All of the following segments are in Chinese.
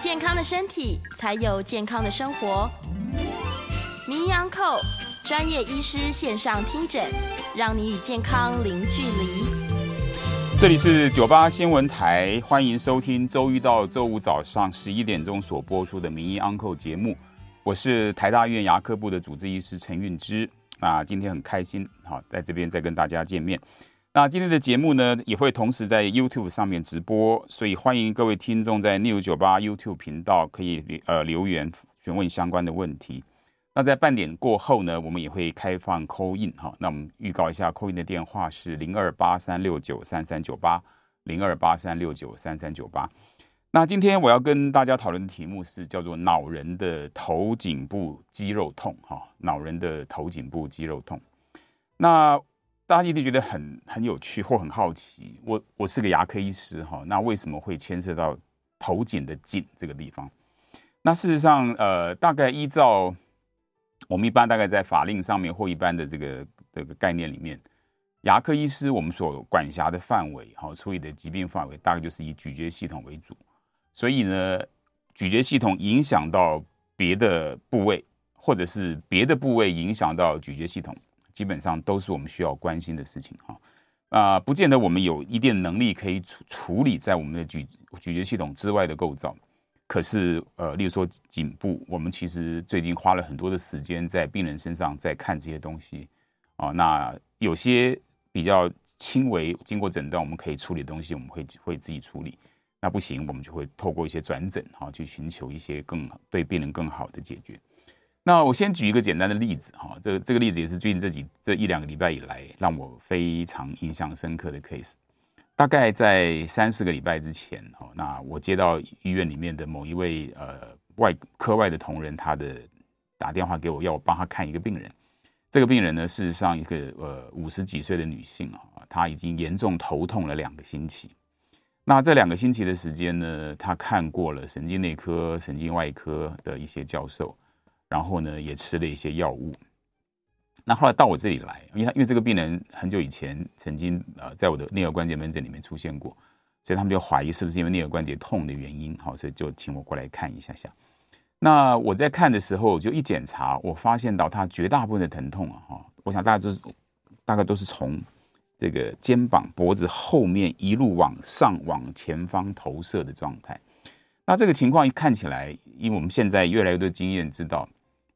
健康的身体，才有健康的生活。名医昂寇专业医师线上听诊，让你与健康零距离。这里是九八新闻台，欢迎收听周一到周五早上十一点钟所播出的名医昂寇节目。我是台大医院牙科部的主治医师陈运之。那今天很开心，好在这边再跟大家见面。那今天的节目呢，也会同时在 YouTube 上面直播，所以欢迎各位听众在 New 九八 YouTube 频道可以呃留言询问相关的问题。那在半点过后呢，我们也会开放 call in 哈。那我们预告一下 call in 的电话是零二八三六九三三九八零二八三六九三三九八。那今天我要跟大家讨论的题目是叫做恼人的头颈部肌肉痛哈，恼人的头颈部肌肉痛。那大家一定觉得很很有趣或很好奇，我我是个牙科医师哈，那为什么会牵涉到头颈的颈这个地方？那事实上，呃，大概依照我们一般大概在法令上面或一般的这个这个概念里面，牙科医师我们所管辖的范围哈，处理的疾病范围大概就是以咀嚼系统为主，所以呢，咀嚼系统影响到别的部位，或者是别的部位影响到咀嚼系统。基本上都是我们需要关心的事情哈，啊，不见得我们有一定能力可以处处理在我们的咀咀嚼系统之外的构造，可是呃，例如说颈部，我们其实最近花了很多的时间在病人身上在看这些东西。啊，那有些比较轻微，经过诊断我们可以处理的东西，我们会会自己处理，那不行，我们就会透过一些转诊哈，去寻求一些更对病人更好的解决。那我先举一个简单的例子哈，这这个例子也是最近这几这一两个礼拜以来让我非常印象深刻的 case。大概在三四个礼拜之前哈，那我接到医院里面的某一位呃外科外的同仁，他的打电话给我，要我帮他看一个病人。这个病人呢，事实上一个呃五十几岁的女性啊，她已经严重头痛了两个星期。那这两个星期的时间呢，她看过了神经内科、神经外科的一些教授。然后呢，也吃了一些药物。那后来到我这里来，因为因为这个病人很久以前曾经呃在我的颞颌关节门诊里面出现过，所以他们就怀疑是不是因为颞颌关节痛的原因，好，所以就请我过来看一下下。那我在看的时候，就一检查，我发现到他绝大部分的疼痛啊，哈，我想大家都是大概都是从这个肩膀、脖子后面一路往上往前方投射的状态。那这个情况一看起来，因为我们现在越来越多经验知道。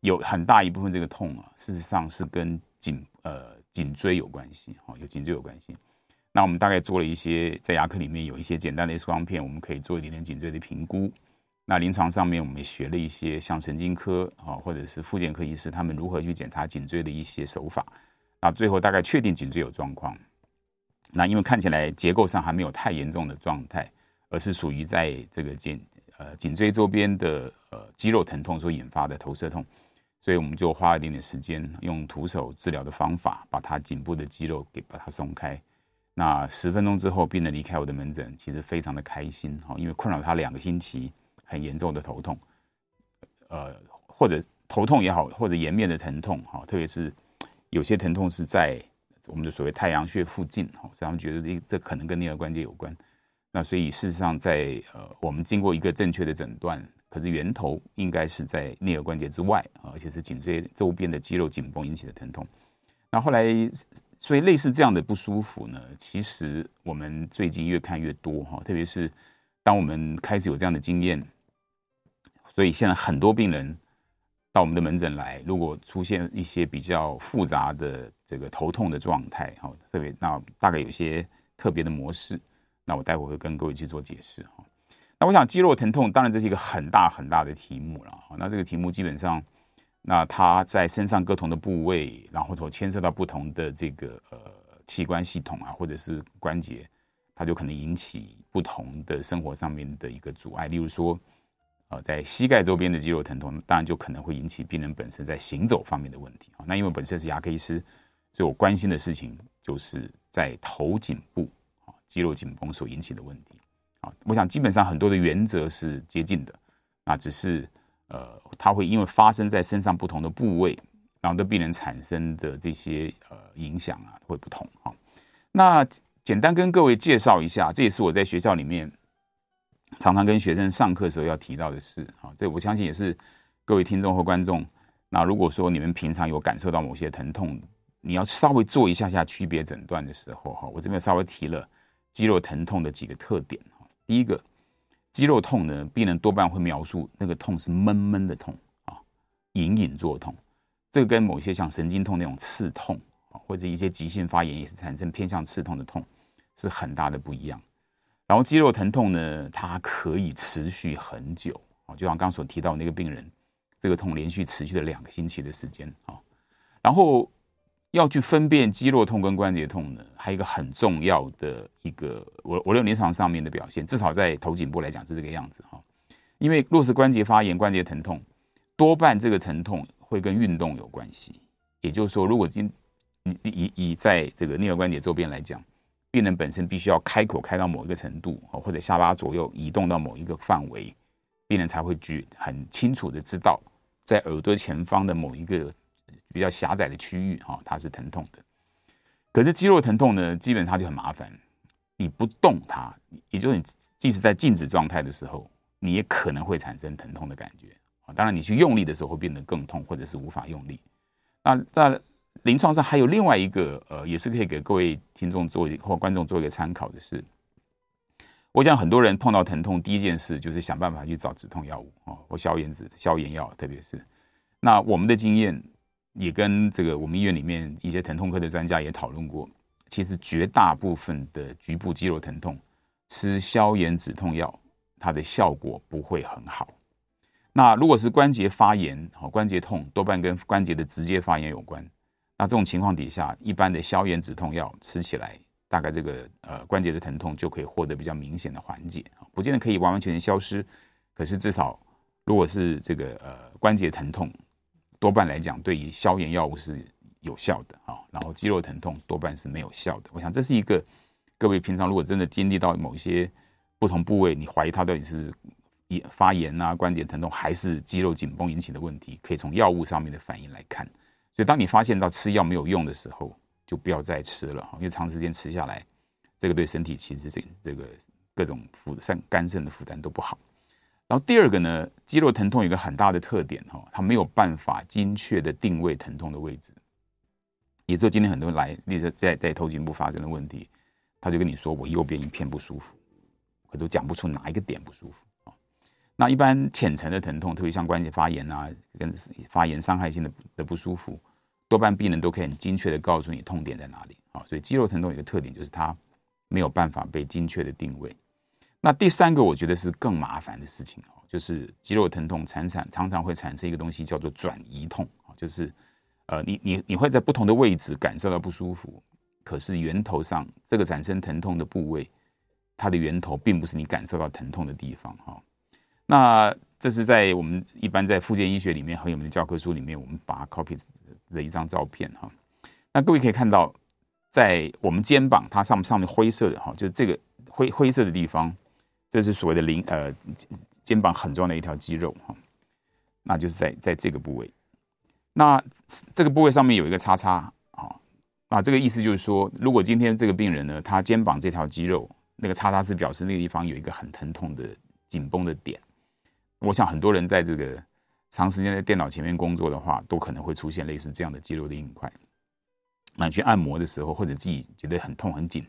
有很大一部分这个痛啊，事实上是跟颈呃颈椎有关系，哈，有颈椎有关系。那我们大概做了一些，在牙科里面有一些简单的 X 光片，我们可以做一点点颈椎的评估。那临床上面我们也学了一些，像神经科啊，或者是复健科医师他们如何去检查颈椎的一些手法。那最后大概确定颈椎有状况。那因为看起来结构上还没有太严重的状态，而是属于在这个颈呃颈椎周边的呃肌肉疼痛所引发的投射痛。所以我们就花了一点点时间，用徒手治疗的方法，把他颈部的肌肉给把它松开。那十分钟之后，病人离开我的门诊，其实非常的开心哈，因为困扰他两个星期很严重的头痛，呃，或者头痛也好，或者颜面的疼痛哈，特别是有些疼痛是在我们的所谓太阳穴附近哈，所以他们觉得这这可能跟颞颌关节有关。那所以事实上在，呃，我们经过一个正确的诊断。可是源头应该是在颞颌关节之外，而且是颈椎周边的肌肉紧绷引起的疼痛。那后来，所以类似这样的不舒服呢，其实我们最近越看越多哈，特别是当我们开始有这样的经验，所以现在很多病人到我们的门诊来，如果出现一些比较复杂的这个头痛的状态哈，特别那大概有些特别的模式，那我待会会跟各位去做解释哈。那我想肌肉疼痛，当然这是一个很大很大的题目了。那这个题目基本上，那它在身上各同的部位，然后头牵涉到不同的这个呃器官系统啊，或者是关节，它就可能引起不同的生活上面的一个阻碍。例如说，呃，在膝盖周边的肌肉疼痛，当然就可能会引起病人本身在行走方面的问题啊。那因为本身是牙科医师，所以我关心的事情就是在头颈部肌肉紧绷所引起的问题啊。我想基本上很多的原则是接近的，那只是呃，它会因为发生在身上不同的部位。然后对病人产生的这些呃影响啊，会不同哈。那简单跟各位介绍一下，这也是我在学校里面常常跟学生上课时候要提到的事啊。这我相信也是各位听众和观众。那如果说你们平常有感受到某些疼痛，你要稍微做一下下区别诊断的时候哈，我这边稍微提了肌肉疼痛的几个特点。第一个，肌肉痛呢，病人多半会描述那个痛是闷闷的痛啊，隐隐作痛。这个跟某些像神经痛那种刺痛啊，或者一些急性发炎也是产生偏向刺痛的痛，是很大的不一样。然后肌肉疼痛呢，它可以持续很久啊，就像刚刚所提到那个病人，这个痛连续持续了两个星期的时间啊。然后要去分辨肌肉痛跟关节痛呢，还有一个很重要的一个，我我认为临床上面的表现，至少在头颈部来讲是这个样子哈。因为若是关节发炎、关节疼痛，多半这个疼痛。会跟运动有关系，也就是说，如果今你以以在这个颞颌关节周边来讲，病人本身必须要开口开到某一个程度，或者下巴左右移动到某一个范围，病人才会去很清楚的知道，在耳朵前方的某一个比较狭窄的区域，哈，它是疼痛的。可是肌肉疼痛呢，基本上就很麻烦，你不动它，也就是你即使在静止状态的时候，你也可能会产生疼痛的感觉。当然，你去用力的时候会变得更痛，或者是无法用力。那在临床上还有另外一个呃，也是可以给各位听众做或观众做一个参考的是，我想很多人碰到疼痛，第一件事就是想办法去找止痛药物啊，或消炎止、消炎药，特别是那我们的经验也跟这个我们医院里面一些疼痛科的专家也讨论过，其实绝大部分的局部肌肉疼痛吃消炎止痛药，它的效果不会很好。那如果是关节发炎，好，关节痛多半跟关节的直接发炎有关。那这种情况底下，一般的消炎止痛药吃起来，大概这个呃关节的疼痛就可以获得比较明显的缓解，不见得可以完完全全消失。可是至少如果是这个呃关节疼痛，多半来讲对于消炎药物是有效的啊。然后肌肉疼痛多半是没有效的。我想这是一个各位平常如果真的经历到某一些不同部位，你怀疑它到底是。发炎啊，关节疼痛还是肌肉紧绷引起的问题，可以从药物上面的反应来看。所以，当你发现到吃药没有用的时候，就不要再吃了，因为长时间吃下来，这个对身体其实这这个各种负肾、肝肾的负担都不好。然后第二个呢，肌肉疼痛有一个很大的特点哈，它没有办法精确的定位疼痛的位置。也就是今天很多人来，例如在在头颈部发生的问题，他就跟你说我右边一片不舒服，可都讲不出哪一个点不舒服。那一般浅层的疼痛，特别像关节发炎啊，跟发炎伤害性的的不舒服，多半病人都可以很精确的告诉你痛点在哪里啊。所以肌肉疼痛有一个特点，就是它没有办法被精确的定位。那第三个，我觉得是更麻烦的事情哦，就是肌肉疼痛常常常常会产生一个东西叫做转移痛啊，就是呃，你你你会在不同的位置感受到不舒服，可是源头上这个产生疼痛的部位，它的源头并不是你感受到疼痛的地方哈。那这是在我们一般在复健医学里面很有名的教科书里面，我们把 copy 的一张照片哈。那各位可以看到，在我们肩膀它上上面灰色的哈，就是这个灰灰色的地方，这是所谓的零呃肩膀很重要的一条肌肉哈。那就是在在这个部位，那这个部位上面有一个叉叉啊，啊这个意思就是说，如果今天这个病人呢，他肩膀这条肌肉那个叉叉是表示那个地方有一个很疼痛的紧绷的点。我想很多人在这个长时间在电脑前面工作的话，都可能会出现类似这样的肌肉的硬块。那去按摩的时候，或者自己觉得很痛很紧，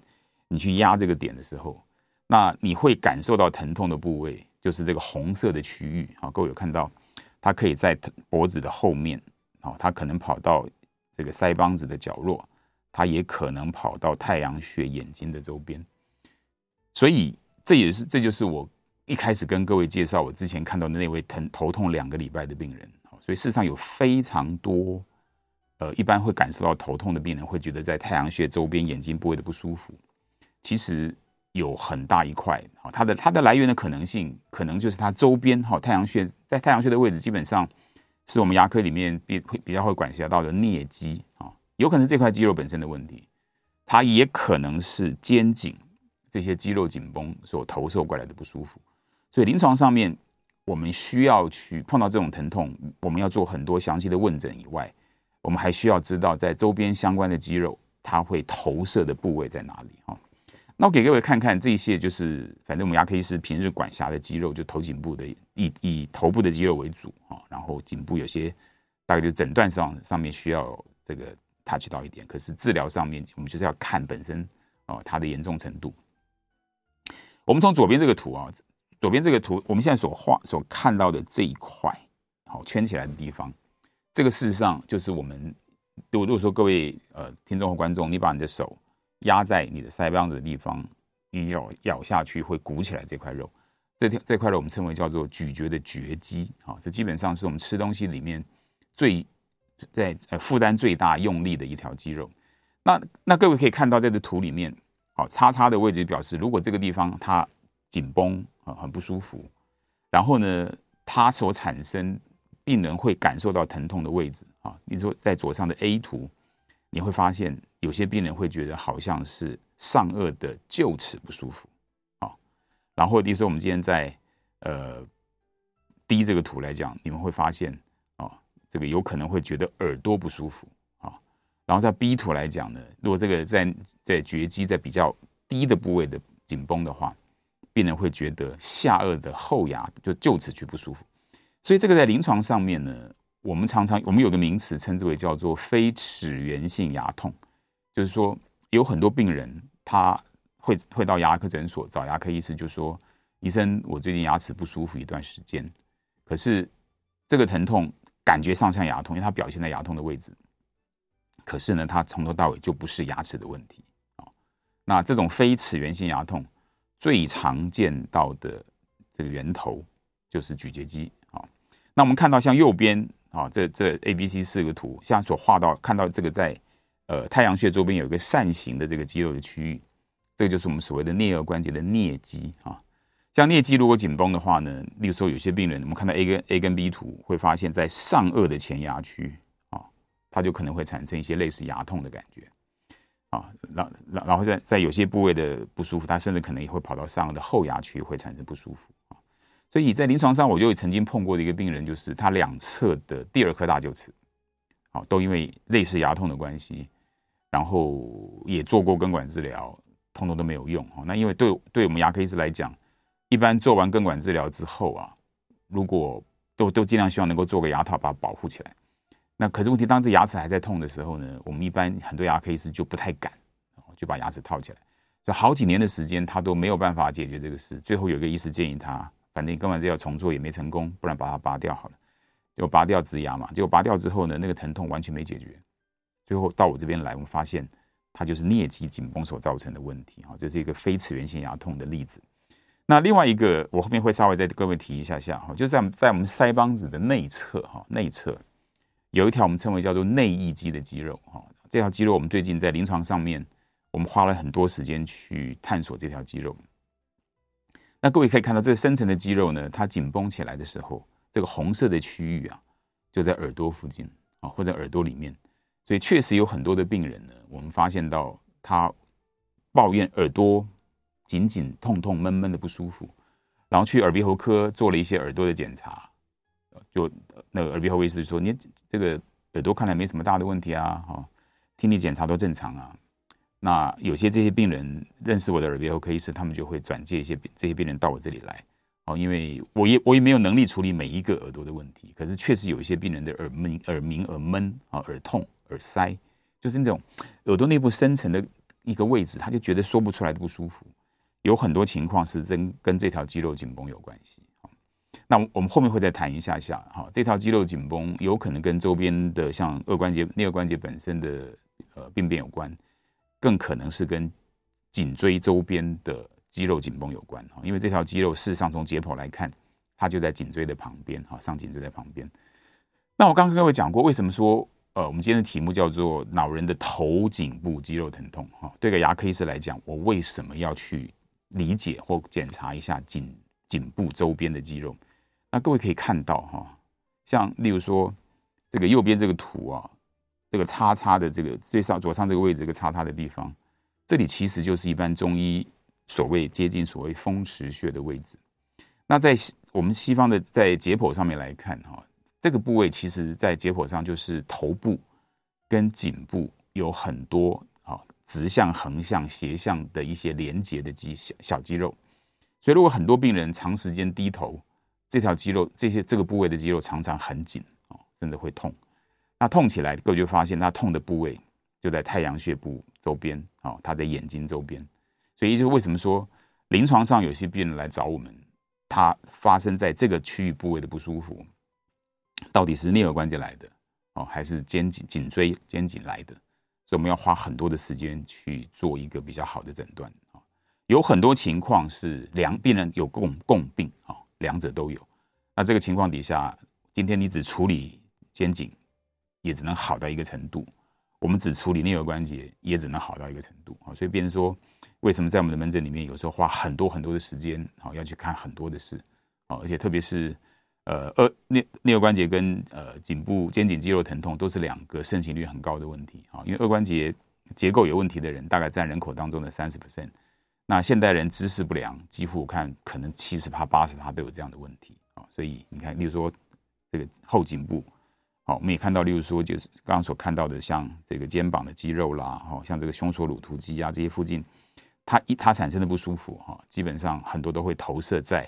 你去压这个点的时候，那你会感受到疼痛的部位就是这个红色的区域。啊，各位有看到，它可以在脖子的后面，好，它可能跑到这个腮帮子的角落，它也可能跑到太阳穴眼睛的周边。所以这也是，这就是我。一开始跟各位介绍我之前看到的那位疼头痛两个礼拜的病人，所以事实上有非常多呃，一般会感受到头痛的病人会觉得在太阳穴周边眼睛部位的不舒服，其实有很大一块，啊，它的它的来源的可能性，可能就是它周边，哈，太阳穴在太阳穴的位置，基本上是我们牙科里面比会比较会管辖到的颞肌啊，有可能这块肌肉本身的问题，它也可能是肩颈这些肌肉紧绷所投射过来的不舒服，所以临床上面我们需要去碰到这种疼痛，我们要做很多详细的问诊以外。我们还需要知道，在周边相关的肌肉，它会投射的部位在哪里啊？那我给各位看看这一些，就是反正我们牙科医师平日管辖的肌肉，就头颈部的，以以头部的肌肉为主哈。然后颈部有些大概就诊断上上面需要这个 touch 到一点，可是治疗上面我们就是要看本身哦它的严重程度。我们从左边这个图啊，左边这个图，我们现在所画所看到的这一块好圈起来的地方。这个事实上就是我们，如果如果说各位呃听众和观众，你把你的手压在你的腮帮子的地方，你咬咬下去会鼓起来这块肉，这条这块肉我们称为叫做咀嚼的嚼肌，啊，这基本上是我们吃东西里面最在呃负担最大、用力的一条肌肉。那那各位可以看到在这图里面，好叉叉的位置表示，如果这个地方它紧绷啊很不舒服，然后呢它所产生。病人会感受到疼痛的位置啊，你说在左上的 A 图，你会发现有些病人会觉得好像是上颚的臼齿不舒服啊。然后，比如说我们今天在呃 D 这个图来讲，你们会发现啊，这个有可能会觉得耳朵不舒服啊。然后在 B 图来讲呢，如果这个在在嚼肌在比较低的部位的紧绷的话，病人会觉得下颚的后牙就臼齿区不舒服。所以这个在临床上面呢，我们常常我们有个名词称之为叫做非齿源性牙痛，就是说有很多病人他会会到牙科诊所找牙科医师，就说医生，我最近牙齿不舒服一段时间，可是这个疼痛感觉上像牙痛，因为它表现在牙痛的位置，可是呢，它从头到尾就不是牙齿的问题啊。那这种非齿源性牙痛最常见到的这个源头就是咀嚼肌啊。那我们看到像右边啊，这这 A、B、C 四个图，像所画到看到这个在呃太阳穴周边有一个扇形的这个肌肉的区域，这个就是我们所谓的颞颌关节的颞肌啊。像颞肌如果紧绷的话呢，例如说有些病人，我们看到 A 跟 A 跟 B 图会发现，在上颚的前牙区啊，它就可能会产生一些类似牙痛的感觉啊。然然然后在在有些部位的不舒服，它甚至可能也会跑到上颚的后牙区会产生不舒服啊。所以在临床上，我就曾经碰过的一个病人，就是他两侧的第二颗大臼齿，好，都因为类似牙痛的关系，然后也做过根管治疗，通通都没有用。那因为对对我们牙科医师来讲，一般做完根管治疗之后啊，如果都都尽量希望能够做个牙套把它保护起来。那可是问题，当这牙齿还在痛的时候呢，我们一般很多牙科医师就不太敢，就把牙齿套起来。就好几年的时间，他都没有办法解决这个事。最后有个医师建议他。反正根本就要重做也没成功，不然把它拔掉好了。就拔掉植牙嘛，结果拔掉之后呢，那个疼痛完全没解决。最后到我这边来，我们发现它就是颞肌紧绷所造成的问题。哈，这是一个非齿源性牙痛的例子。那另外一个，我后面会稍微再各位提一下下哈，就在在我们腮帮子的内侧哈，内侧有一条我们称为叫做内翼肌的肌肉哈。这条肌肉我们最近在临床上面，我们花了很多时间去探索这条肌肉。那各位可以看到，这个深层的肌肉呢，它紧绷起来的时候，这个红色的区域啊，就在耳朵附近啊，或者耳朵里面。所以确实有很多的病人呢，我们发现到他抱怨耳朵紧紧、痛痛、闷闷的不舒服，然后去耳鼻喉科做了一些耳朵的检查，就那个耳鼻喉医师说：“你这个耳朵看来没什么大的问题啊，哈，听力检查都正常啊。”那有些这些病人认识我的耳鼻喉科医师，他们就会转介一些这些病人到我这里来，哦，因为我也我也没有能力处理每一个耳朵的问题，可是确实有一些病人的耳鸣、耳鸣、耳闷啊、耳痛、耳塞，就是那种耳朵内部深层的一个位置，他就觉得说不出来的不舒服，有很多情况是跟跟这条肌肉紧绷有关系。那我们后面会再谈一下下，哈，这条肌肉紧绷有可能跟周边的像二关节、颞顎关节本身的呃病变有关。更可能是跟颈椎周边的肌肉紧绷有关哈，因为这条肌肉事实上从解剖来看，它就在颈椎的旁边哈，上颈椎在旁边。那我刚刚跟各位讲过，为什么说呃，我们今天的题目叫做“老人的头颈部肌肉疼痛”哈。对个牙科医师来讲，我为什么要去理解或检查一下颈颈部周边的肌肉？那各位可以看到哈，像例如说这个右边这个图啊，这个叉叉的这个最上左上这个位置，这个叉叉的地方，这里其实就是一般中医所谓接近所谓风池穴的位置。那在我们西方的在解剖上面来看哈。这个部位其实，在解剖上就是头部跟颈部有很多啊直向、横向、斜向的一些连接的肌小小肌肉，所以如果很多病人长时间低头，这条肌肉这些这个部位的肌肉常常很紧啊，甚至会痛。那痛起来，各位就发现它痛的部位就在太阳穴部周边啊，它在眼睛周边。所以，就是为什么说临床上有些病人来找我们，他发生在这个区域部位的不舒服。到底是颞颌关节来的哦，还是肩颈、颈椎、肩颈来的？所以我们要花很多的时间去做一个比较好的诊断啊。有很多情况是两病人有共共病啊，两者都有。那这个情况底下，今天你只处理肩颈，也只能好到一个程度；我们只处理颞颌关节，也只能好到一个程度啊。所以，变成说，为什么在我们的门诊里面，有时候花很多很多的时间啊，要去看很多的事啊，而且特别是。呃，二颞颞关节跟呃颈部肩颈肌肉疼痛都是两个盛行率很高的问题啊，因为二关节结构有问题的人大概占人口当中的三十 percent，那现代人姿势不良，几乎我看可能七十趴八十趴都有这样的问题啊，所以你看，例如说这个后颈部，好，我们也看到，例如说就是刚刚所看到的，像这个肩膀的肌肉啦，哈，像这个胸锁乳突肌啊这些附近，它一它产生的不舒服哈，基本上很多都会投射在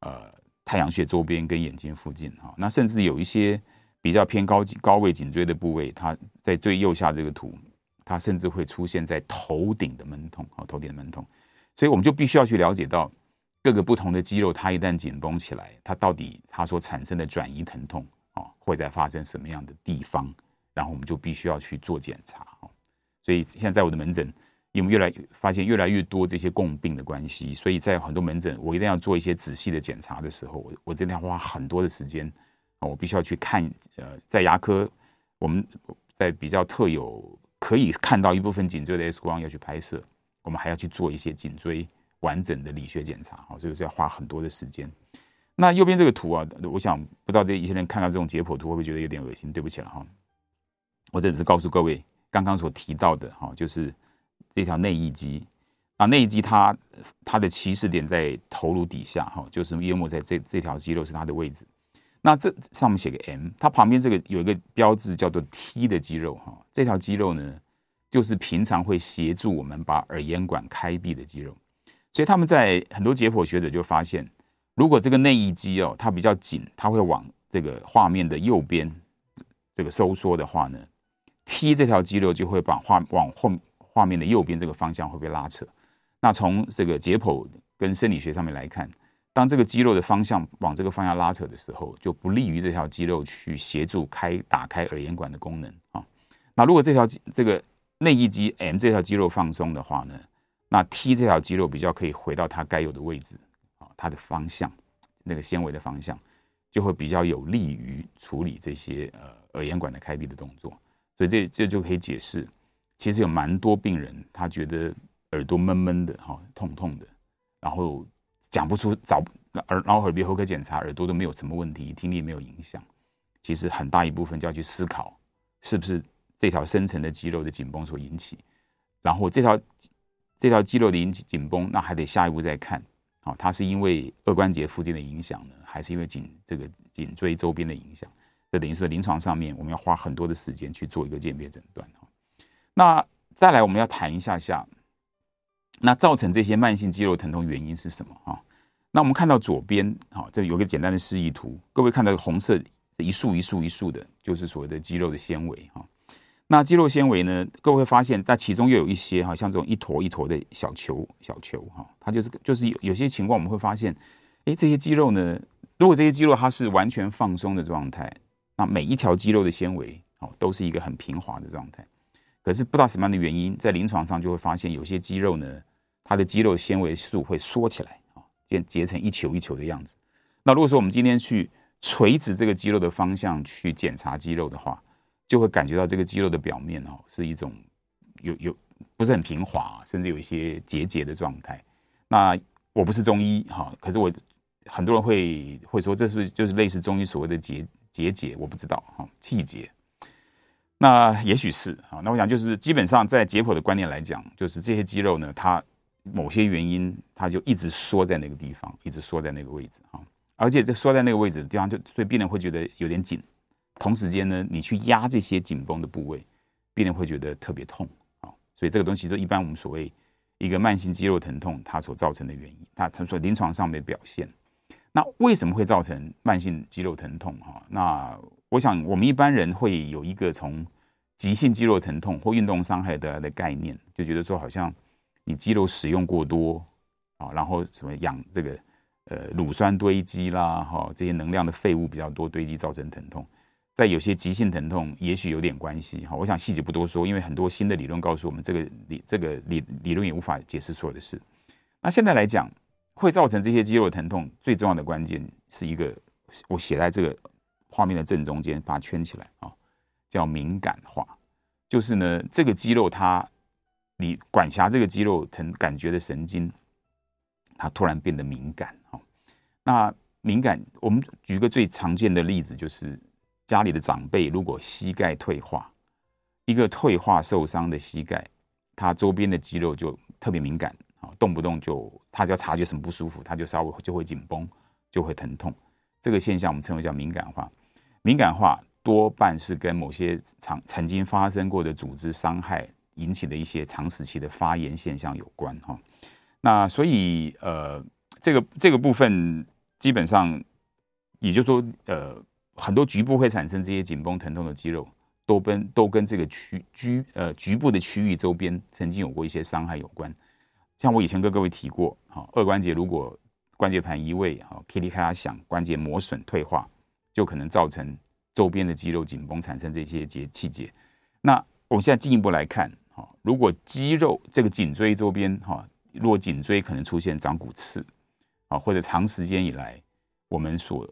呃。太阳穴周边跟眼睛附近哈，那甚至有一些比较偏高高位颈椎的部位，它在最右下这个图，它甚至会出现在头顶的闷痛啊，头顶的闷痛，所以我们就必须要去了解到各个不同的肌肉，它一旦紧绷起来，它到底它所产生的转移疼痛啊，会在发生什么样的地方，然后我们就必须要去做检查，所以现在在我的门诊。因为越来发现越来越多这些共病的关系，所以在很多门诊，我一定要做一些仔细的检查的时候，我我真的要花很多的时间啊，我必须要去看。呃，在牙科，我们在比较特有可以看到一部分颈椎的 X 光要去拍摄，我们还要去做一些颈椎完整的理学检查，好，所以是要花很多的时间。那右边这个图啊，我想不知道这一些人看到这种解剖图会不会觉得有点恶心？对不起了哈，我这只是告诉各位刚刚所提到的哈，就是。这条内翼肌啊，内翼肌它它的起始点在头颅底下哈，就是淹没在这这条肌肉是它的位置。那这上面写个 M，它旁边这个有一个标志叫做 T 的肌肉哈，这条肌肉呢，就是平常会协助我们把耳咽管开闭的肌肉。所以他们在很多解剖学者就发现，如果这个内翼肌哦它比较紧，它会往这个画面的右边这个收缩的话呢，T 这条肌肉就会把画往后。画面的右边这个方向会被拉扯，那从这个解剖跟生理学上面来看，当这个肌肉的方向往这个方向拉扯的时候，就不利于这条肌肉去协助开打开耳咽管的功能啊。那如果这条这个内翼肌 M 这条肌肉放松的话呢，那 T 这条肌肉比较可以回到它该有的位置啊，它的方向那个纤维的方向就会比较有利于处理这些呃耳咽管的开闭的动作，所以这这就可以解释。其实有蛮多病人，他觉得耳朵闷闷的，哈，痛痛的，然后讲不出找耳，然后耳鼻喉科检查耳朵都没有什么问题，听力没有影响。其实很大一部分就要去思考，是不是这条深层的肌肉的紧绷所引起。然后这条这条肌肉的引起紧绷，那还得下一步再看，好，它是因为二关节附近的影响呢，还是因为颈这个颈椎周边的影响？这等于说临床上面我们要花很多的时间去做一个鉴别诊断。那再来，我们要谈一下下，那造成这些慢性肌肉疼痛原因是什么哈？那我们看到左边，哈，这有个简单的示意图，各位看到红色一束一束一束的，就是所谓的肌肉的纤维哈。那肌肉纤维呢，各位会发现，在其中又有一些哈，像这种一坨一坨的小球小球哈，它就是就是有有些情况我们会发现，哎，这些肌肉呢，如果这些肌肉它是完全放松的状态，那每一条肌肉的纤维哦，都是一个很平滑的状态。可是不知道什么样的原因，在临床上就会发现有些肌肉呢，它的肌肉纤维素会缩起来啊，变结成一球一球的样子。那如果说我们今天去垂直这个肌肉的方向去检查肌肉的话，就会感觉到这个肌肉的表面哦是一种有有不是很平滑，甚至有一些结节的状态。那我不是中医哈，可是我很多人会会说这是不是就是类似中医所谓的结结节？我不知道哈，气结。那也许是啊。那我想就是基本上在解剖的观念来讲，就是这些肌肉呢，它某些原因它就一直缩在那个地方，一直缩在那个位置啊。而且这缩在那个位置的地方，就所以病人会觉得有点紧。同时间呢，你去压这些紧绷的部位，病人会觉得特别痛啊。所以这个东西都一般我们所谓一个慢性肌肉疼痛它所造成的原因，它它所临床上面的表现。那为什么会造成慢性肌肉疼痛？哈，那我想我们一般人会有一个从急性肌肉疼痛或运动伤害得来的概念，就觉得说好像你肌肉使用过多啊，然后什么养这个呃乳酸堆积啦，哈，这些能量的废物比较多堆积造成疼痛。在有些急性疼痛，也许有点关系哈。我想细节不多说，因为很多新的理论告诉我们，这个理这个理理论也无法解释所有的事。那现在来讲，会造成这些肌肉疼痛最重要的关键是一个，我写在这个画面的正中间，把它圈起来啊，叫敏感化。就是呢，这个肌肉它，你管辖这个肌肉疼感觉的神经，它突然变得敏感哈。那敏感，我们举个最常见的例子就是。家里的长辈如果膝盖退化，一个退化受伤的膝盖，它周边的肌肉就特别敏感啊，动不动就他只要察觉什么不舒服，他就稍微就会紧绷，就会疼痛。这个现象我们称为叫敏感化。敏感化多半是跟某些曾曾经发生过的组织伤害引起的一些长时期的发炎现象有关哈。那所以呃，这个这个部分基本上也就是说呃。很多局部会产生这些紧绷疼痛的肌肉，都跟都跟这个区居呃局部的区域周边曾经有过一些伤害有关。像我以前跟各位提过，哈，二关节如果关节盘移位，哈，噼里咔啦响，关节磨损退化，就可能造成周边的肌肉紧绷，产生这些结气结。那我们现在进一步来看，哈，如果肌肉这个颈椎周边，哈，如果颈椎可能出现长骨刺，啊，或者长时间以来我们所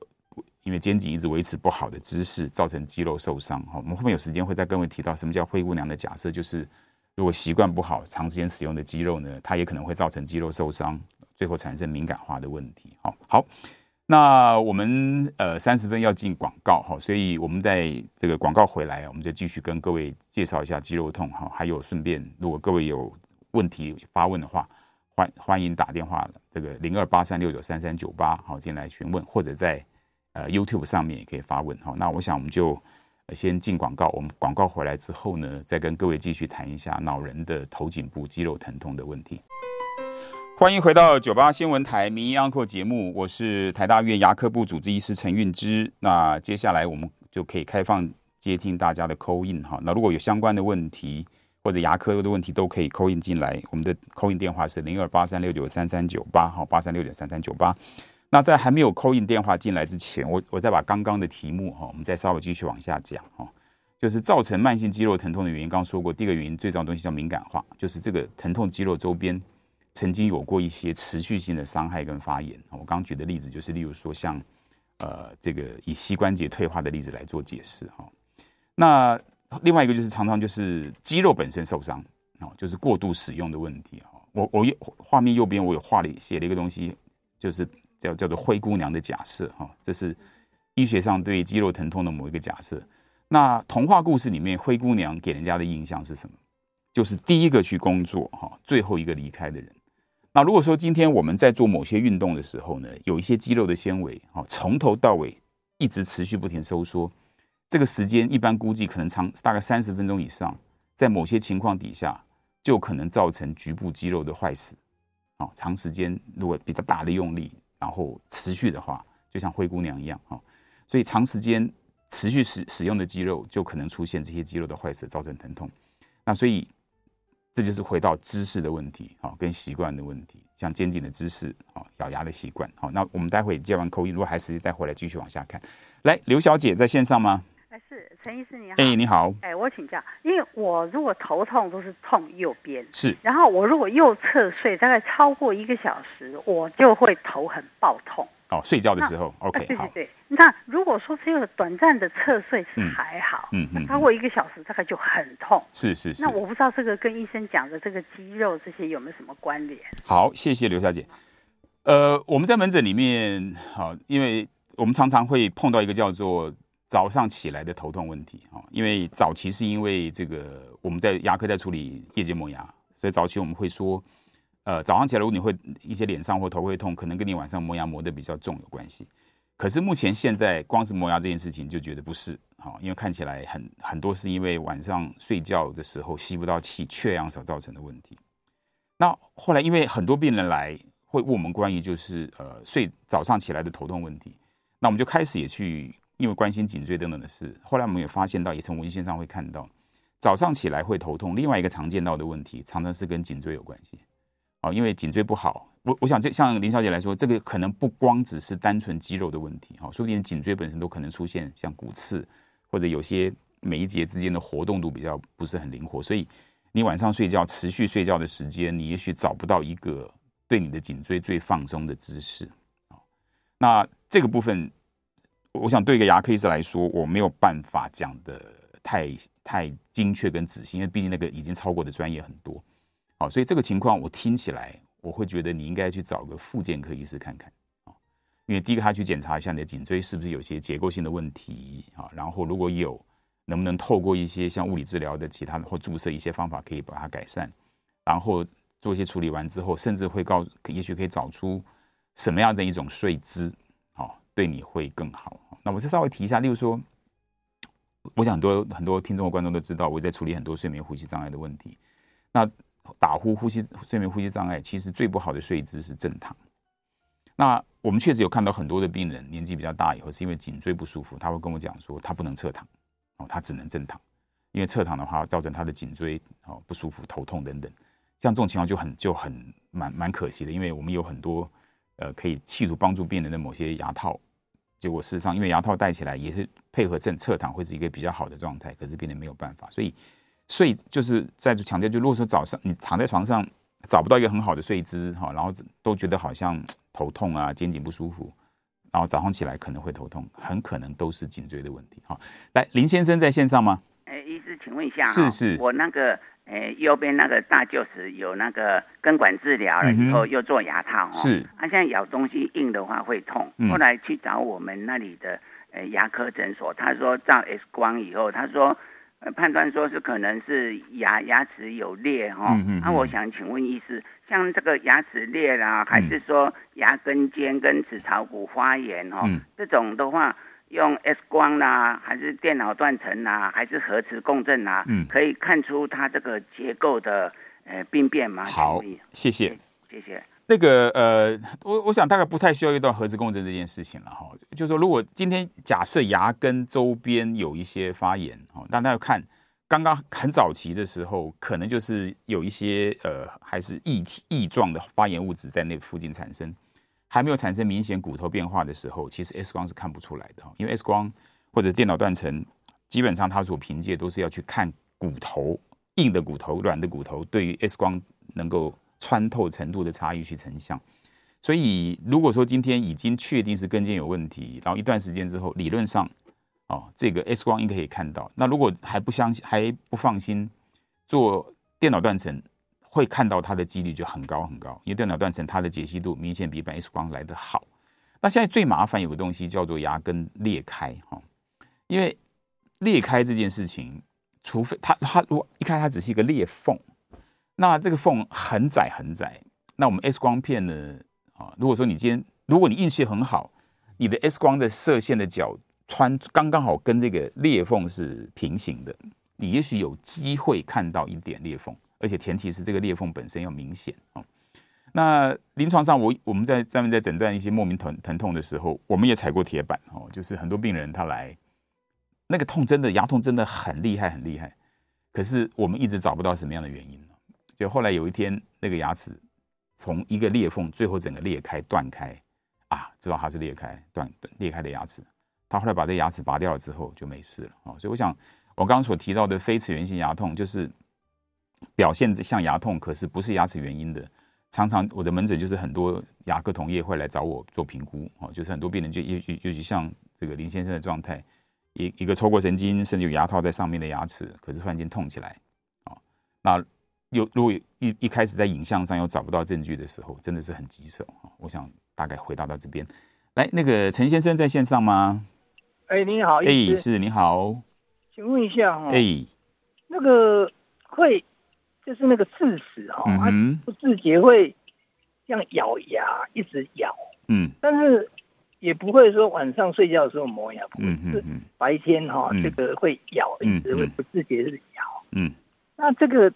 因为肩颈一直维持不好的姿势，造成肌肉受伤。哈，我们后面有时间会再跟各位提到什么叫灰姑娘的假设，就是如果习惯不好、长时间使用的肌肉呢，它也可能会造成肌肉受伤，最后产生敏感化的问题。好，好，那我们呃三十分要进广告哈，所以我们在这个广告回来，我们就继续跟各位介绍一下肌肉痛哈，还有顺便如果各位有问题发问的话，欢欢迎打电话这个零二八三六九三三九八好进来询问，或者在。呃，YouTube 上面也可以发问哈。那我想我们就先进广告，我们广告回来之后呢，再跟各位继续谈一下老人的头颈部肌肉疼痛的问题。欢迎回到九八新闻台名医 Uncle 节目，我是台大院牙科部主治医师陈运之。那接下来我们就可以开放接听大家的 call in 哈。那如果有相关的问题或者牙科的问题，都可以 call in 进来。我们的 call in 电话是零二八三六九三三九八哈八三六九三三九八。那在还没有 call in 电话进来之前，我我再把刚刚的题目哈，我们再稍微继续往下讲哈，就是造成慢性肌肉疼痛的原因。刚刚说过，第一个原因最重要的东西叫敏感化，就是这个疼痛肌肉周边曾经有过一些持续性的伤害跟发炎。我刚举的例子就是，例如说像呃这个以膝关节退化的例子来做解释哈。那另外一个就是常常就是肌肉本身受伤哦，就是过度使用的问题哈。我我画面右边我有画了写了一个东西，就是。叫叫做灰姑娘的假设哈，这是医学上对肌肉疼痛的某一个假设。那童话故事里面，灰姑娘给人家的印象是什么？就是第一个去工作哈，最后一个离开的人。那如果说今天我们在做某些运动的时候呢，有一些肌肉的纤维哈，从头到尾一直持续不停收缩，这个时间一般估计可能长大概三十分钟以上，在某些情况底下，就可能造成局部肌肉的坏死。好，长时间如果比较大的用力。然后持续的话，就像灰姑娘一样哈，所以长时间持续使使用的肌肉就可能出现这些肌肉的坏死，造成疼痛。那所以这就是回到姿势的问题好，跟习惯的问题，像肩颈的姿势好，咬牙的习惯。好，那我们待会接完口音，如果还是再回来继续往下看。来，刘小姐在线上吗？哎是陈医师你好。哎，你好。哎，我请教，因为我如果头痛都是痛右边，是。然后我如果右侧睡大概超过一个小时，我就会头很爆痛。哦，睡觉的时候，OK，对对好，对。那如果说只有短暂的侧睡是还好，嗯嗯嗯超过一个小时大概就很痛。是是是。那我不知道这个跟医生讲的这个肌肉这些有没有什么关联？好，谢谢刘小姐。呃，我们在门诊里面，好，因为我们常常会碰到一个叫做早上起来的头痛问题啊，因为早期是因为这个我们在牙科在处理夜间磨牙，所以早期我们会说。呃，早上起来如果你会一些脸上或头会痛，可能跟你晚上磨牙磨得比较重有关系。可是目前现在光是磨牙这件事情就觉得不是，好，因为看起来很很多是因为晚上睡觉的时候吸不到气，缺氧所造成的问题。那后来因为很多病人来会问我们关于就是呃睡早上起来的头痛问题，那我们就开始也去因为关心颈椎等等的事。后来我们也发现到，也从文献上会看到，早上起来会头痛，另外一个常见到的问题常常是跟颈椎有关系。因为颈椎不好，我我想这像林小姐来说，这个可能不光只是单纯肌肉的问题，哈，说不定颈椎本身都可能出现像骨刺，或者有些每一节之间的活动度比较不是很灵活，所以你晚上睡觉持续睡觉的时间，你也许找不到一个对你的颈椎最放松的姿势，那这个部分，我想对一个牙科医生来说，我没有办法讲的太太精确跟仔细，因为毕竟那个已经超过的专业很多。好，所以这个情况我听起来，我会觉得你应该去找个复健科医师看看啊，因为第一个他去检查一下你的颈椎是不是有些结构性的问题啊，然后如果有，能不能透过一些像物理治疗的其他的或注射一些方法可以把它改善，然后做一些处理完之后，甚至会告，也许可以找出什么样的一种睡姿，好，对你会更好。那我是稍微提一下，例如说，我想很多很多听众和观众都知道，我在处理很多睡眠呼吸障碍的问题，那。打呼、呼吸、睡眠呼吸障碍，其实最不好的睡姿是正躺。那我们确实有看到很多的病人年纪比较大以后，是因为颈椎不舒服，他会跟我讲说，他不能侧躺，哦，他只能正躺，因为侧躺的话，造成他的颈椎哦不舒服、头痛等等。像这种情况就很就很蛮蛮可惜的，因为我们有很多呃可以企图帮助病人的某些牙套，结果事实上因为牙套戴起来也是配合正侧躺会是一个比较好的状态，可是病人没有办法，所以。睡就是再次强调，就如果说早上你躺在床上找不到一个很好的睡姿哈，然后都觉得好像头痛啊、肩颈不舒服，然后早上起来可能会头痛，很可能都是颈椎的问题哈。来，林先生在线上吗？哎，医师，请问一下，是是，我那个哎右边那个大臼齿有那个根管治疗了以后又做牙套，是，啊，现在咬东西硬的话会痛，后来去找我们那里的呃牙科诊所，他说照 X 光以后，他说。呃，判断说是可能是牙牙齿有裂哈，那、我想请问医师，像这个牙齿裂啦，还是说牙根尖跟齿槽骨发炎哈，嗯、这种的话用 X 光啦，还是电脑断层啦，还是核磁共振啦，嗯、可以看出它这个结构的呃病变吗？好，谢。谢，谢谢。那个呃，我我想大概不太需要遇到核磁共振这件事情了哈。就是说，如果今天假设牙根周边有一些发炎哈，那大家要看刚刚很早期的时候，可能就是有一些呃还是液体液状的发炎物质在那附近产生，还没有产生明显骨头变化的时候，其实 X 光是看不出来的哈。因为 X 光或者电脑断层，基本上它所凭借都是要去看骨头硬的骨头、软的骨头，对于 X 光能够。穿透程度的差异去成像，所以如果说今天已经确定是根尖有问题，然后一段时间之后，理论上，哦，这个 X 光应该可以看到。那如果还不相信、还不放心，做电脑断层会看到它的几率就很高很高，因为电脑断层它的解析度明显比一般 X 光来得好。那现在最麻烦有个东西叫做牙根裂开哈，因为裂开这件事情，除非它它如果一开它只是一个裂缝。那这个缝很窄很窄，那我们 X 光片呢？啊，如果说你今天，如果你运气很好，你的 X 光的射线的角穿刚刚好跟这个裂缝是平行的，你也许有机会看到一点裂缝，而且前提是这个裂缝本身要明显啊。那临床上我我们在专门在诊断一些莫名疼疼痛的时候，我们也踩过铁板哦，就是很多病人他来，那个痛真的牙痛真的很厉害很厉害，可是我们一直找不到什么样的原因。就后来有一天，那个牙齿从一个裂缝，最后整个裂开断开，啊，知道它是裂开断裂开的牙齿。他后来把这牙齿拔掉了之后就没事了啊。所以我想，我刚刚所提到的非齿源性牙痛，就是表现像牙痛，可是不是牙齿原因的，常常我的门诊就是很多牙科同业会来找我做评估，哦，就是很多病人就尤尤尤其像这个林先生的状态，一一个抽过神经，甚至有牙套在上面的牙齿，可是突然间痛起来，哦，那有如果一一开始在影像上又找不到证据的时候，真的是很棘手啊。我想大概回答到这边，来，那个陈先生在线上吗？哎，你好，哎，是你好，请问一下哈，哎，那个会。就是那个智齿哈，它不自觉会这样咬牙，一直咬。嗯，但是也不会说晚上睡觉的时候磨牙，嗯嗯嗯，白天哈这个会咬，一直会不自觉的咬。嗯，那这个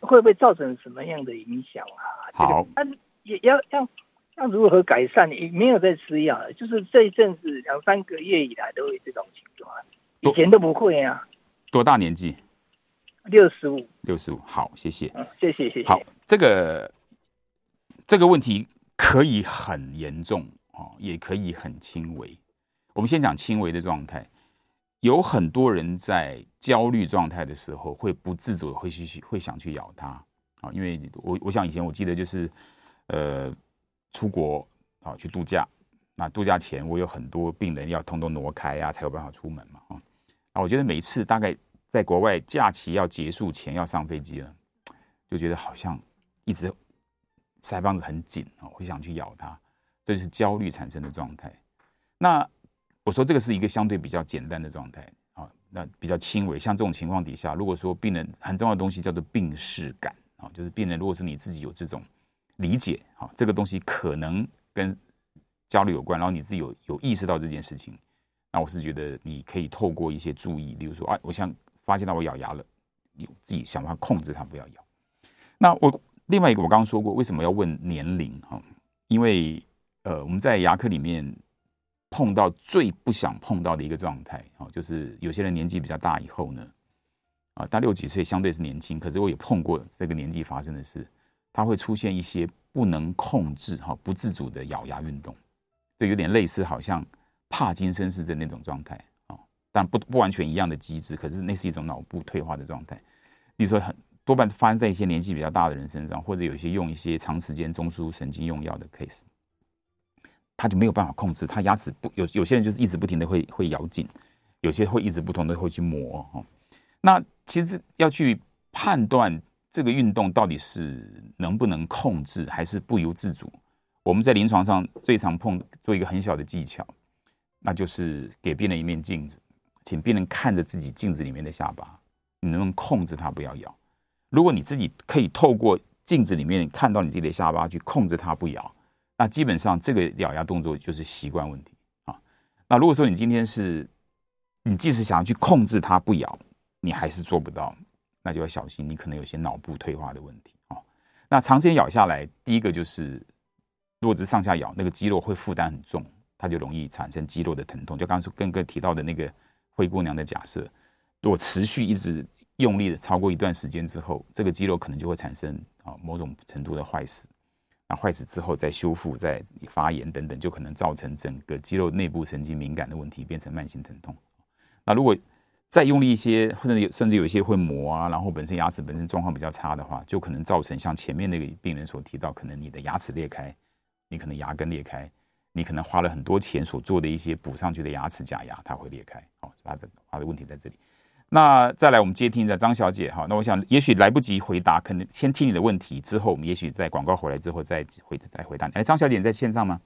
会不会造成什么样的影响啊？好，那也要要要如何改善？也没有在吃药，就是这一阵子两三个月以来都有这种情况，以前都不会啊。多大年纪？六十五，六十五，好，谢谢，嗯，谢谢，谢谢。好，这个这个问题可以很严重哦，也可以很轻微。我们先讲轻微的状态，有很多人在焦虑状态的时候，会不自主的会去会想去咬它啊，因为我我想以前我记得就是呃出国啊去度假，那度假前我有很多病人要通通挪开呀，才有办法出门嘛啊，啊，我觉得每次大概。在国外假期要结束前要上飞机了，就觉得好像一直腮帮子很紧啊，会想去咬它，这就是焦虑产生的状态。那我说这个是一个相对比较简单的状态啊，那比较轻微。像这种情况底下，如果说病人很重要的东西叫做病识感啊，就是病人如果说你自己有这种理解啊，这个东西可能跟焦虑有关，然后你自己有有意识到这件事情，那我是觉得你可以透过一些注意，比如说啊，我想。发现到我咬牙了，你自己想办法控制它，不要咬。那我另外一个，我刚刚说过，为什么要问年龄哈？因为呃，我们在牙科里面碰到最不想碰到的一个状态啊，就是有些人年纪比较大以后呢，啊，大六几岁相对是年轻，可是我也碰过这个年纪发生的事，他会出现一些不能控制哈、不自主的咬牙运动，这有点类似好像帕金森氏症那种状态啊。但不不完全一样的机制，可是那是一种脑部退化的状态。比如说，很多半发生在一些年纪比较大的人身上，或者有一些用一些长时间中枢神经用药的 case，他就没有办法控制，他牙齿不有有些人就是一直不停的会会咬紧，有些会一直不同的会去磨哈。那其实要去判断这个运动到底是能不能控制，还是不由自主，我们在临床上最常碰做一个很小的技巧，那就是给病人一面镜子。请病人看着自己镜子里面的下巴，你能不能控制它不要咬？如果你自己可以透过镜子里面看到你自己的下巴去控制它不咬，那基本上这个咬牙动作就是习惯问题啊。那如果说你今天是，你即使想要去控制它不咬，你还是做不到，那就要小心，你可能有些脑部退化的问题啊。那长时间咬下来，第一个就是，如果只是上下咬，那个肌肉会负担很重，它就容易产生肌肉的疼痛。就刚刚跟哥提到的那个。灰姑娘的假设，如果持续一直用力的超过一段时间之后，这个肌肉可能就会产生啊某种程度的坏死，那坏死之后再修复、再发炎等等，就可能造成整个肌肉内部神经敏感的问题，变成慢性疼痛。那如果再用力一些，或者有甚至有一些会磨啊，然后本身牙齿本身状况比较差的话，就可能造成像前面那个病人所提到，可能你的牙齿裂开，你可能牙根裂开。你可能花了很多钱所做的一些补上去的牙齿假牙，它会裂开。好，它的它的问题在这里。那再来，我们接听一下张小姐。哈，那我想也许来不及回答，可能先听你的问题，之后我们也许在广告回来之后再回再回答你。哎，张小姐你在线上吗？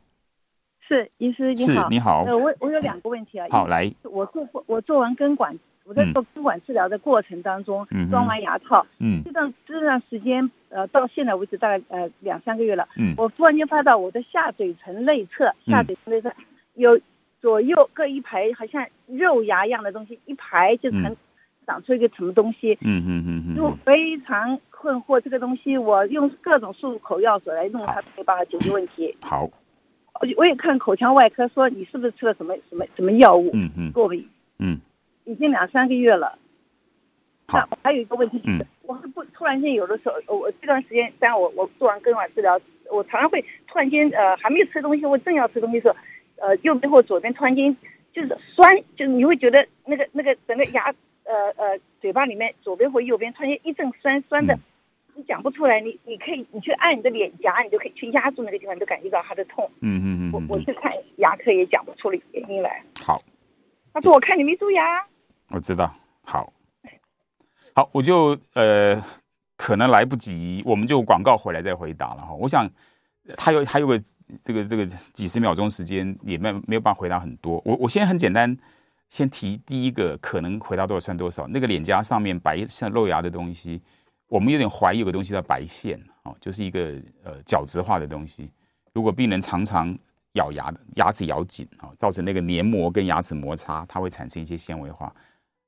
是，医师你好。是，你好。呃，我我有两个问题啊。好，来。我做过，我做完根管。我在做根管治疗的过程当中，装完牙套，嗯，这段这段时间，呃，到现在为止大概呃两三个月了，嗯，我突然间发到我的下嘴唇内侧，下嘴唇内侧有左右各一排，好像肉芽一样的东西，一排就成长出一个什么东西，嗯嗯嗯嗯，就非常困惑这个东西，我用各种漱口药水来弄它，没有办法解决问题。好，我我也看口腔外科说你是不是吃了什么什么什么药物，嗯嗯，过敏，嗯。已经两三个月了，那还有一个问题就是，我是不突然间有的时候，我这段时间，当我我做完根管治疗，我常常会突然间呃还没有吃东西，我正要吃东西的时候，呃右边或左边突然间就是酸，就是你会觉得那个那个整个牙呃呃嘴巴里面左边或右边突然间一阵酸酸的，你讲不出来，你你可以你去按你的脸颊，你就可以去压住那个地方，你就感觉到它的痛。嗯嗯嗯。我我去看牙科也讲不出来原因来。好。他说：“我看你没蛀牙。”我知道。好。好，我就呃，可能来不及，我们就广告回来再回答了哈。我想还有还有个这个这个几十秒钟时间，也没没有办法回答很多。我我先很简单。先提第一个，可能回答多少算多少。那个脸颊上面白像露牙的东西，我们有点怀疑有个东西叫白线，哦，就是一个呃角质化的东西。如果病人常常咬牙牙齿咬紧啊，造成那个黏膜跟牙齿摩擦，它会产生一些纤维化，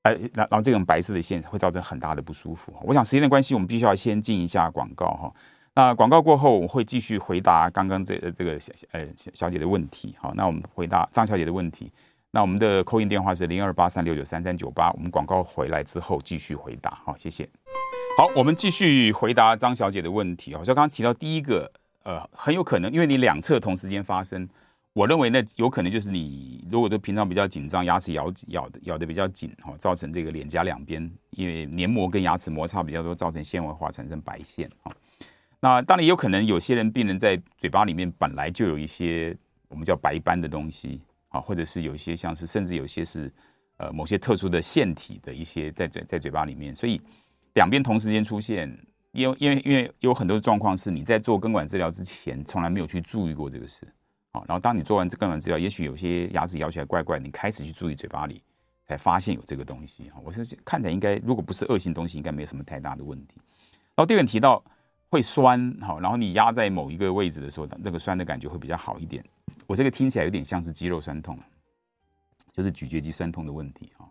呃，然然后这种白色的线会造成很大的不舒服。我想时间的关系，我们必须要先进一下广告哈。那广告过后，我们会继续回答刚刚这这个小呃小姐的问题。好，那我们回答张小姐的问题。那我们的 call in 电话是零二八三六九三三九八，我们广告回来之后继续回答，好，谢谢。好，我们继续回答张小姐的问题。好像刚刚提到第一个，呃，很有可能因为你两侧同时间发生，我认为那有可能就是你如果都平常比较紧张，牙齿咬咬的咬的比较紧，哈，造成这个脸颊两边因为黏膜跟牙齿摩擦比较多，造成纤维化，产生白线，哈。那当然也有可能有些人病人在嘴巴里面本来就有一些我们叫白斑的东西。啊，或者是有一些像是，甚至有些是，呃，某些特殊的腺体的一些在嘴在嘴巴里面，所以两边同时间出现，因为因为因为有很多状况是你在做根管治疗之前从来没有去注意过这个事，好，然后当你做完这根管治疗，也许有些牙齿咬起来怪怪，你开始去注意嘴巴里，才发现有这个东西。我是看起来应该，如果不是恶性东西，应该没有什么太大的问题。然后第二个提到会酸，好，然后你压在某一个位置的时候，那个酸的感觉会比较好一点。我这个听起来有点像是肌肉酸痛，就是咀嚼肌酸痛的问题哈。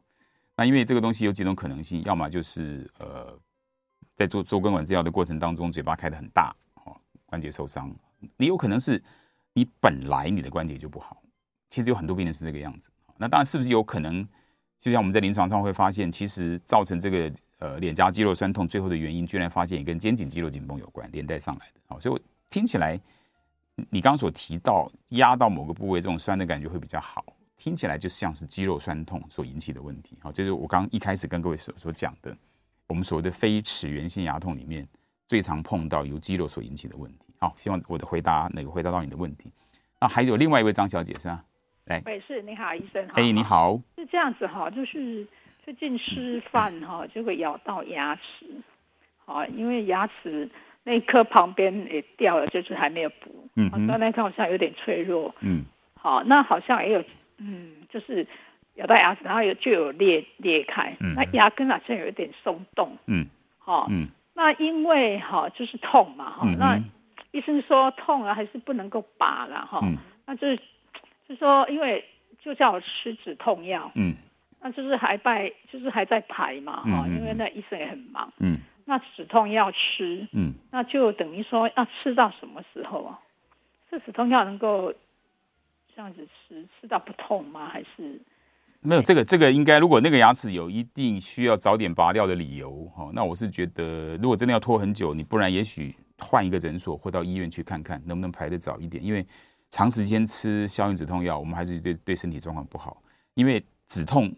那因为这个东西有几种可能性，要么就是呃，在做做根管治疗的过程当中，嘴巴开得很大，哦，关节受伤。你有可能是你本来你的关节就不好，其实有很多病人是这个样子。那当然是不是有可能，就像我们在临床上会发现，其实造成这个呃脸颊肌肉酸痛最后的原因，居然发现也跟肩颈肌肉紧绷有关，连带上来的。好，所以我听起来。你刚刚所提到压到某个部位，这种酸的感觉会比较好，听起来就像是肌肉酸痛所引起的问题。好，这是我刚一开始跟各位所所讲的，我们所谓的非齿源性牙痛里面最常碰到由肌肉所引起的问题。好，希望我的回答能够回答到你的问题。那还有另外一位张小姐是吧？来，喂，是，你好，医生。哎，你好。是这样子哈，就是最近吃饭哈 就会咬到牙齿，好，因为牙齿。那一颗旁边也掉了，就是还没有补。嗯，那那颗好像有点脆弱。嗯，好，那好像也有，嗯，就是咬到牙齿，然后有就有裂裂开。嗯，那牙根好像有一点松动。嗯，好，嗯，那因为哈就是痛嘛，哈，那医生说痛啊，还是不能够拔了哈。嗯，那就是就说因为就叫我吃止痛药。嗯，那就是还在就是还在排嘛，哈，因为那医生也很忙。嗯。那止痛药吃，嗯，那就等于说要吃到什么时候啊？这止痛药能够这样子吃，吃到不痛吗？还是没有？这个这个应该，如果那个牙齿有一定需要早点拔掉的理由，哈，那我是觉得，如果真的要拖很久，你不然也许换一个诊所或到医院去看看，能不能排得早一点。因为长时间吃消炎止痛药，我们还是对对身体状况不好，因为止痛。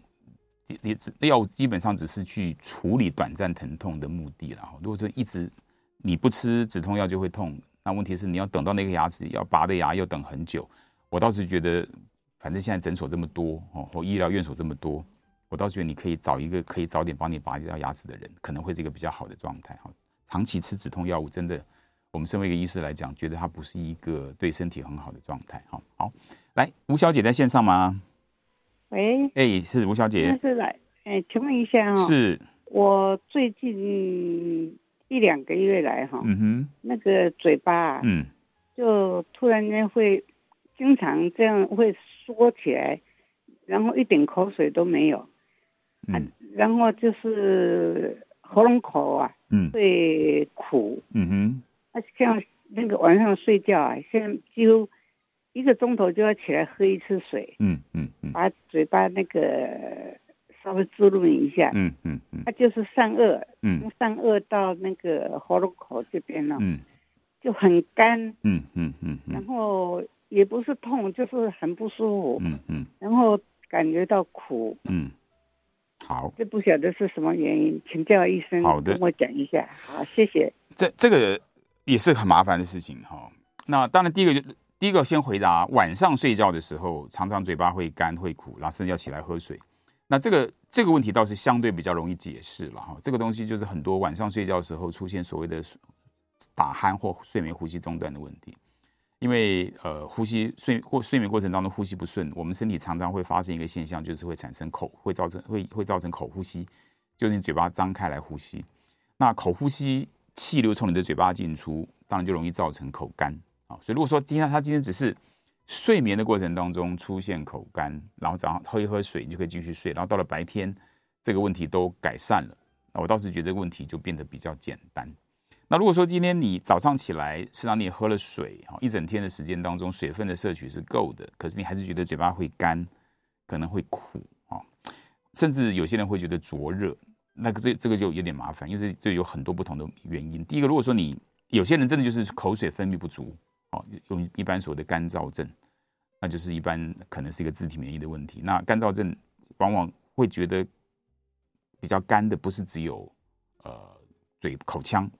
你药物基本上只是去处理短暂疼痛的目的了。如果说一直你不吃止痛药就会痛，那问题是你要等到那个牙齿要拔的牙要等很久。我倒是觉得，反正现在诊所这么多哦，或医疗院所这么多，我倒觉得你可以找一个可以早点帮你拔掉牙齿的人，可能会是一个比较好的状态。哈，长期吃止痛药物真的，我们身为一个医师来讲，觉得它不是一个对身体很好的状态。哈，好，来，吴小姐在线上吗？喂，哎、欸，是吴小姐，是来，哎、欸，请问一下哈、哦，是，我最近一两个月来哈，嗯哼，那个嘴巴啊，嗯，就突然间会经常这样会缩起来，然后一点口水都没有，嗯，啊、然后就是喉咙口啊，嗯，会苦，嗯哼，啊，像那个晚上睡觉啊，现在几乎。一个钟头就要起来喝一次水，嗯嗯嗯，把嘴巴那个稍微滋润一下，嗯嗯嗯，它就是上颚，嗯，上颚到那个喉咙口这边了，嗯，就很干，嗯嗯嗯，然后也不是痛，就是很不舒服，嗯嗯，然后感觉到苦，嗯，好，这不晓得是什么原因，请教医生，好的，跟我讲一下，好，谢谢。这这个也是很麻烦的事情哈。那当然，第一个就第一个先回答，晚上睡觉的时候常常嘴巴会干会苦，然后甚至要起来喝水。那这个这个问题倒是相对比较容易解释了哈。这个东西就是很多晚上睡觉的时候出现所谓的打鼾或睡眠呼吸中断的问题。因为呃，呼吸睡或睡眠过程当中呼吸不顺，我们身体常常会发生一个现象，就是会产生口，会造成会会造成口呼吸，就是你嘴巴张开来呼吸。那口呼吸气流从你的嘴巴进出，当然就容易造成口干啊。所以如果说今天他今天只是睡眠的过程当中出现口干，然后早上喝一喝水，你就可以继续睡，然后到了白天这个问题都改善了，那我倒是觉得问题就变得比较简单。那如果说今天你早上起来，实际上你喝了水，哈，一整天的时间当中水分的摄取是够的，可是你还是觉得嘴巴会干，可能会苦，啊，甚至有些人会觉得灼热，那个这这个就有点麻烦，因为这这有很多不同的原因。第一个，如果说你有些人真的就是口水分泌不足，哦，用一般所谓的干燥症，那就是一般可能是一个自体免疫的问题。那干燥症往往会觉得比较干的，不是只有呃嘴口腔。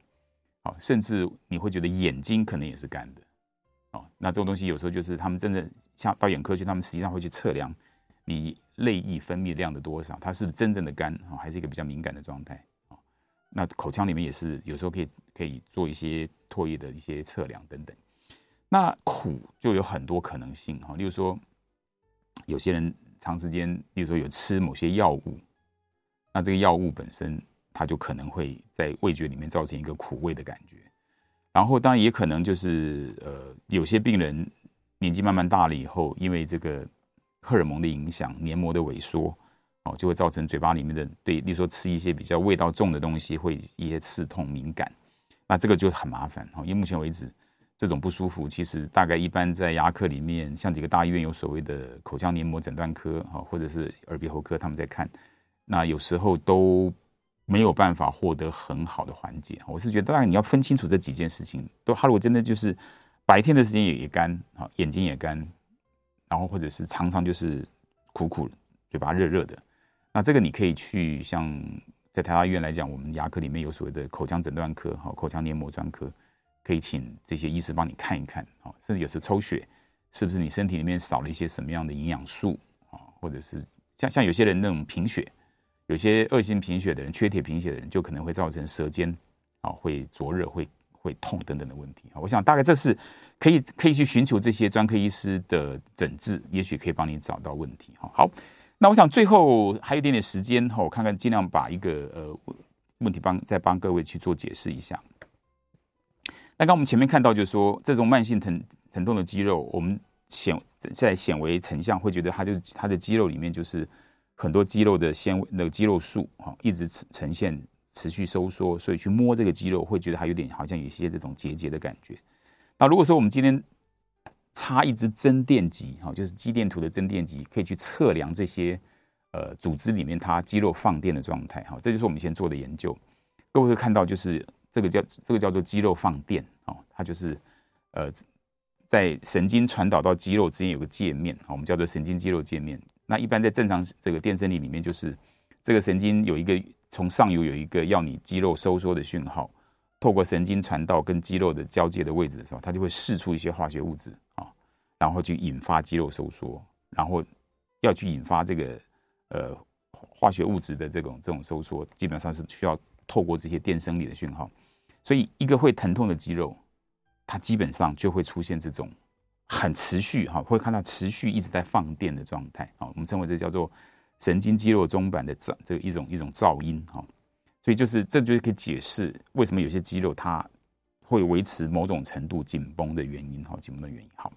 甚至你会觉得眼睛可能也是干的，哦，那这种东西有时候就是他们真的像到眼科去，他们实际上会去测量你泪液分泌量的多少，它是不是真正的干啊，还是一个比较敏感的状态啊？那口腔里面也是有时候可以可以做一些唾液的一些测量等等。那苦就有很多可能性哈，例如说有些人长时间，例如说有吃某些药物，那这个药物本身。它就可能会在味觉里面造成一个苦味的感觉，然后当然也可能就是呃，有些病人年纪慢慢大了以后，因为这个荷尔蒙的影响，黏膜的萎缩，哦，就会造成嘴巴里面的对，例如说吃一些比较味道重的东西会一些刺痛敏感，那这个就很麻烦哦。因为目前为止，这种不舒服其实大概一般在牙科里面，像几个大医院有所谓的口腔黏膜诊断科哈，或者是耳鼻喉科，他们在看，那有时候都。没有办法获得很好的缓解，我是觉得，当然你要分清楚这几件事情。都，他如果真的就是白天的时间也也干，啊，眼睛也干，然后或者是常常就是苦苦，嘴巴热热的，那这个你可以去像在台大医院来讲，我们牙科里面有所谓的口腔诊断科，哈，口腔黏膜专科，可以请这些医师帮你看一看，啊，甚至有时候抽血，是不是你身体里面少了一些什么样的营养素，啊，或者是像像有些人那种贫血。有些恶性贫血的人，缺铁贫血的人，就可能会造成舌尖啊会灼热、会会痛等等的问题啊。我想大概这是可以可以去寻求这些专科医师的诊治，也许可以帮你找到问题哈。好，那我想最后还有一点点时间哈，我看看尽量把一个呃问题帮再帮各位去做解释一下。那刚我们前面看到就是说，这种慢性疼疼痛的肌肉，我们显在显微成像会觉得它就是它的肌肉里面就是。很多肌肉的纤维，那个肌肉束哈，一直呈现持续收缩，所以去摸这个肌肉会觉得它有点好像有一些这种结节的感觉。那如果说我们今天插一支增电极哈，就是肌电图的增电极，可以去测量这些呃组织里面它肌肉放电的状态哈，这就是我们以前做的研究。各位会看到，就是这个叫这个叫做肌肉放电哦，它就是呃在神经传导到肌肉之间有个界面，我们叫做神经肌肉界面。那一般在正常这个电生理里面，就是这个神经有一个从上游有一个要你肌肉收缩的讯号，透过神经传到跟肌肉的交界的位置的时候，它就会释出一些化学物质啊，然后去引发肌肉收缩，然后要去引发这个呃化学物质的这种这种收缩，基本上是需要透过这些电生理的讯号，所以一个会疼痛的肌肉，它基本上就会出现这种。很持续哈，会看到持续一直在放电的状态啊，我们称为这叫做神经肌肉中板的噪这一种一种噪音哈，所以就是这就是可以解释为什么有些肌肉它会维持某种程度紧绷的原因哈，紧绷的原因好。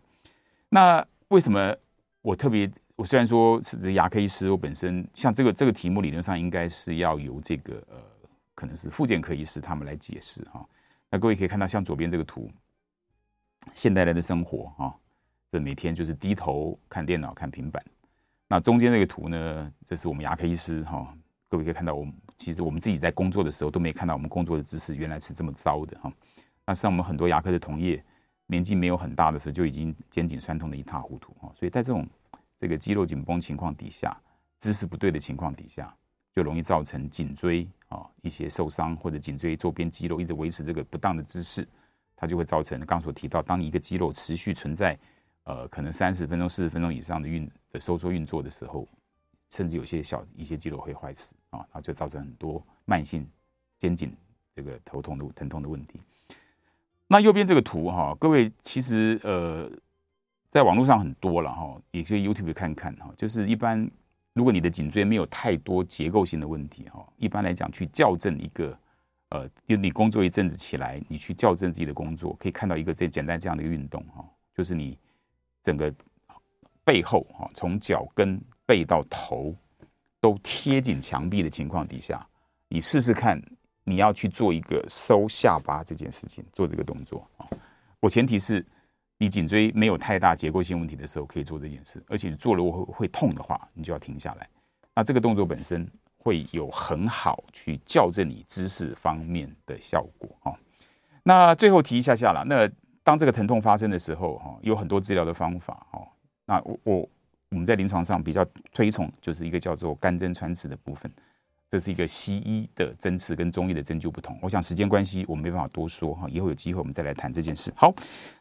那为什么我特别我虽然说是这牙科医师，我本身像这个这个题目理论上应该是要由这个呃可能是复健科医师他们来解释哈。那各位可以看到像左边这个图。现代人的生活啊，这每天就是低头看电脑、看平板。那中间这个图呢，这是我们牙科医师哈，各位可以看到，我们其实我们自己在工作的时候都没看到我们工作的姿势原来是这么糟的哈。那像我们很多牙科的同业，年纪没有很大的时候就已经肩颈酸痛的一塌糊涂哈。所以在这种这个肌肉紧绷情况底下，姿势不对的情况底下，就容易造成颈椎啊一些受伤或者颈椎周边肌肉一直维持这个不当的姿势，它就会造成刚所提到，当你一个肌肉持续存在呃可能三十分钟、四十分钟以上的运的收缩运作的时候，甚至有些小一些肌肉会坏死啊，然后就造成很多慢性肩颈这个头痛的疼痛的问题。那右边这个图哈，各位其实呃，在网络上很多了哈，也可以 YouTube 看看哈。就是一般如果你的颈椎没有太多结构性的问题哈，一般来讲去校正一个呃，就你工作一阵子起来，你去校正自己的工作，可以看到一个最简单这样的一个运动哈，就是你整个背后哈，从脚跟背到头都贴紧墙壁的情况底下，你试试看。你要去做一个收下巴这件事情，做这个动作啊。我前提是你颈椎没有太大结构性问题的时候，可以做这件事。而且你做了会会痛的话，你就要停下来。那这个动作本身会有很好去校正你姿势方面的效果啊。那最后提一下下啦，那当这个疼痛发生的时候，哈，有很多治疗的方法哦。那我我我们在临床上比较推崇就是一个叫做干针穿刺的部分。这是一个西医的针刺跟中医的针灸不同。我想时间关系，我们没办法多说哈，以后有机会我们再来谈这件事。好，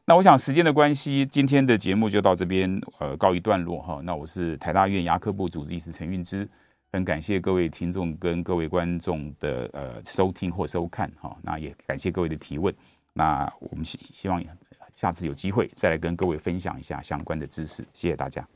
那我想时间的关系，今天的节目就到这边呃告一段落哈。那我是台大院牙科部主治医师陈运之，很感谢各位听众跟各位观众的呃收听或收看哈。那也感谢各位的提问。那我们希希望下次有机会再来跟各位分享一下相关的知识。谢谢大家。